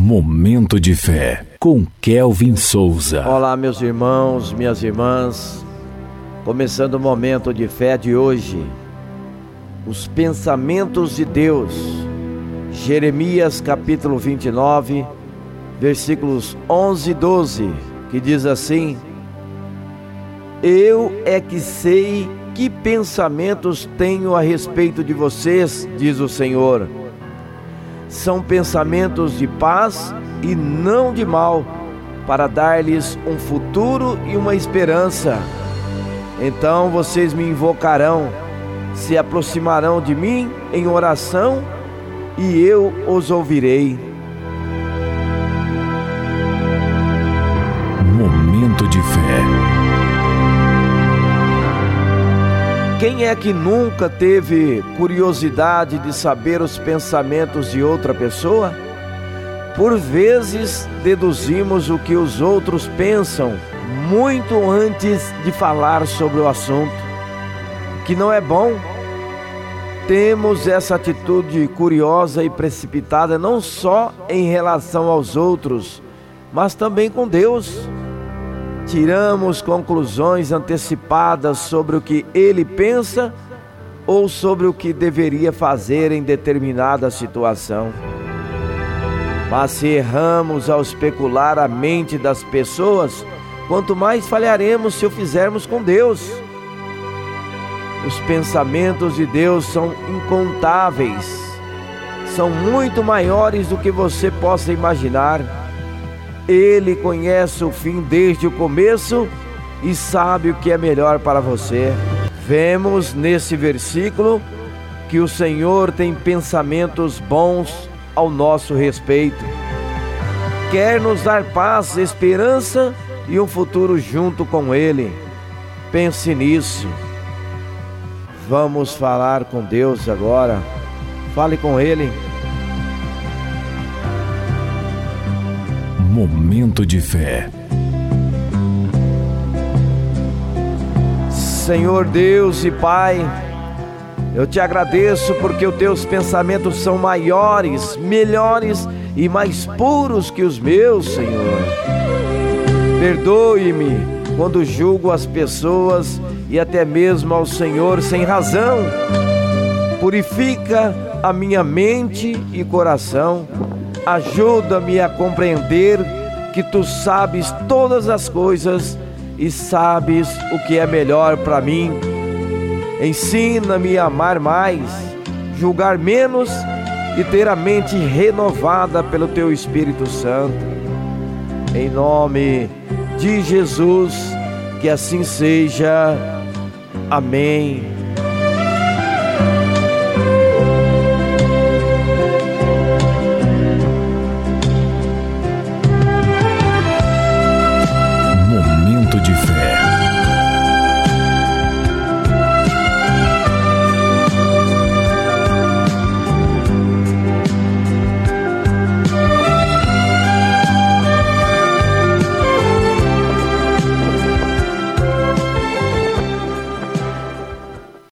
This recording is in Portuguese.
Momento de fé com Kelvin Souza. Olá, meus irmãos, minhas irmãs. Começando o momento de fé de hoje. Os pensamentos de Deus. Jeremias capítulo 29, versículos 11 e 12, que diz assim: Eu é que sei que pensamentos tenho a respeito de vocês, diz o Senhor. São pensamentos de paz e não de mal, para dar-lhes um futuro e uma esperança. Então vocês me invocarão, se aproximarão de mim em oração e eu os ouvirei. Momento de fé. Quem é que nunca teve curiosidade de saber os pensamentos de outra pessoa? Por vezes deduzimos o que os outros pensam muito antes de falar sobre o assunto, que não é bom. Temos essa atitude curiosa e precipitada não só em relação aos outros, mas também com Deus tiramos conclusões antecipadas sobre o que ele pensa ou sobre o que deveria fazer em determinada situação. Mas se erramos ao especular a mente das pessoas, quanto mais falharemos se o fizermos com Deus. Os pensamentos de Deus são incontáveis, são muito maiores do que você possa imaginar. Ele conhece o fim desde o começo e sabe o que é melhor para você. Vemos nesse versículo que o Senhor tem pensamentos bons ao nosso respeito. Quer nos dar paz, esperança e um futuro junto com Ele. Pense nisso. Vamos falar com Deus agora. Fale com Ele. Momento de fé. Senhor Deus e Pai, eu te agradeço porque os teus pensamentos são maiores, melhores e mais puros que os meus, Senhor. Perdoe-me quando julgo as pessoas e até mesmo ao Senhor sem razão. Purifica a minha mente e coração Ajuda-me a compreender que tu sabes todas as coisas e sabes o que é melhor para mim. Ensina-me a amar mais, julgar menos e ter a mente renovada pelo teu Espírito Santo. Em nome de Jesus, que assim seja. Amém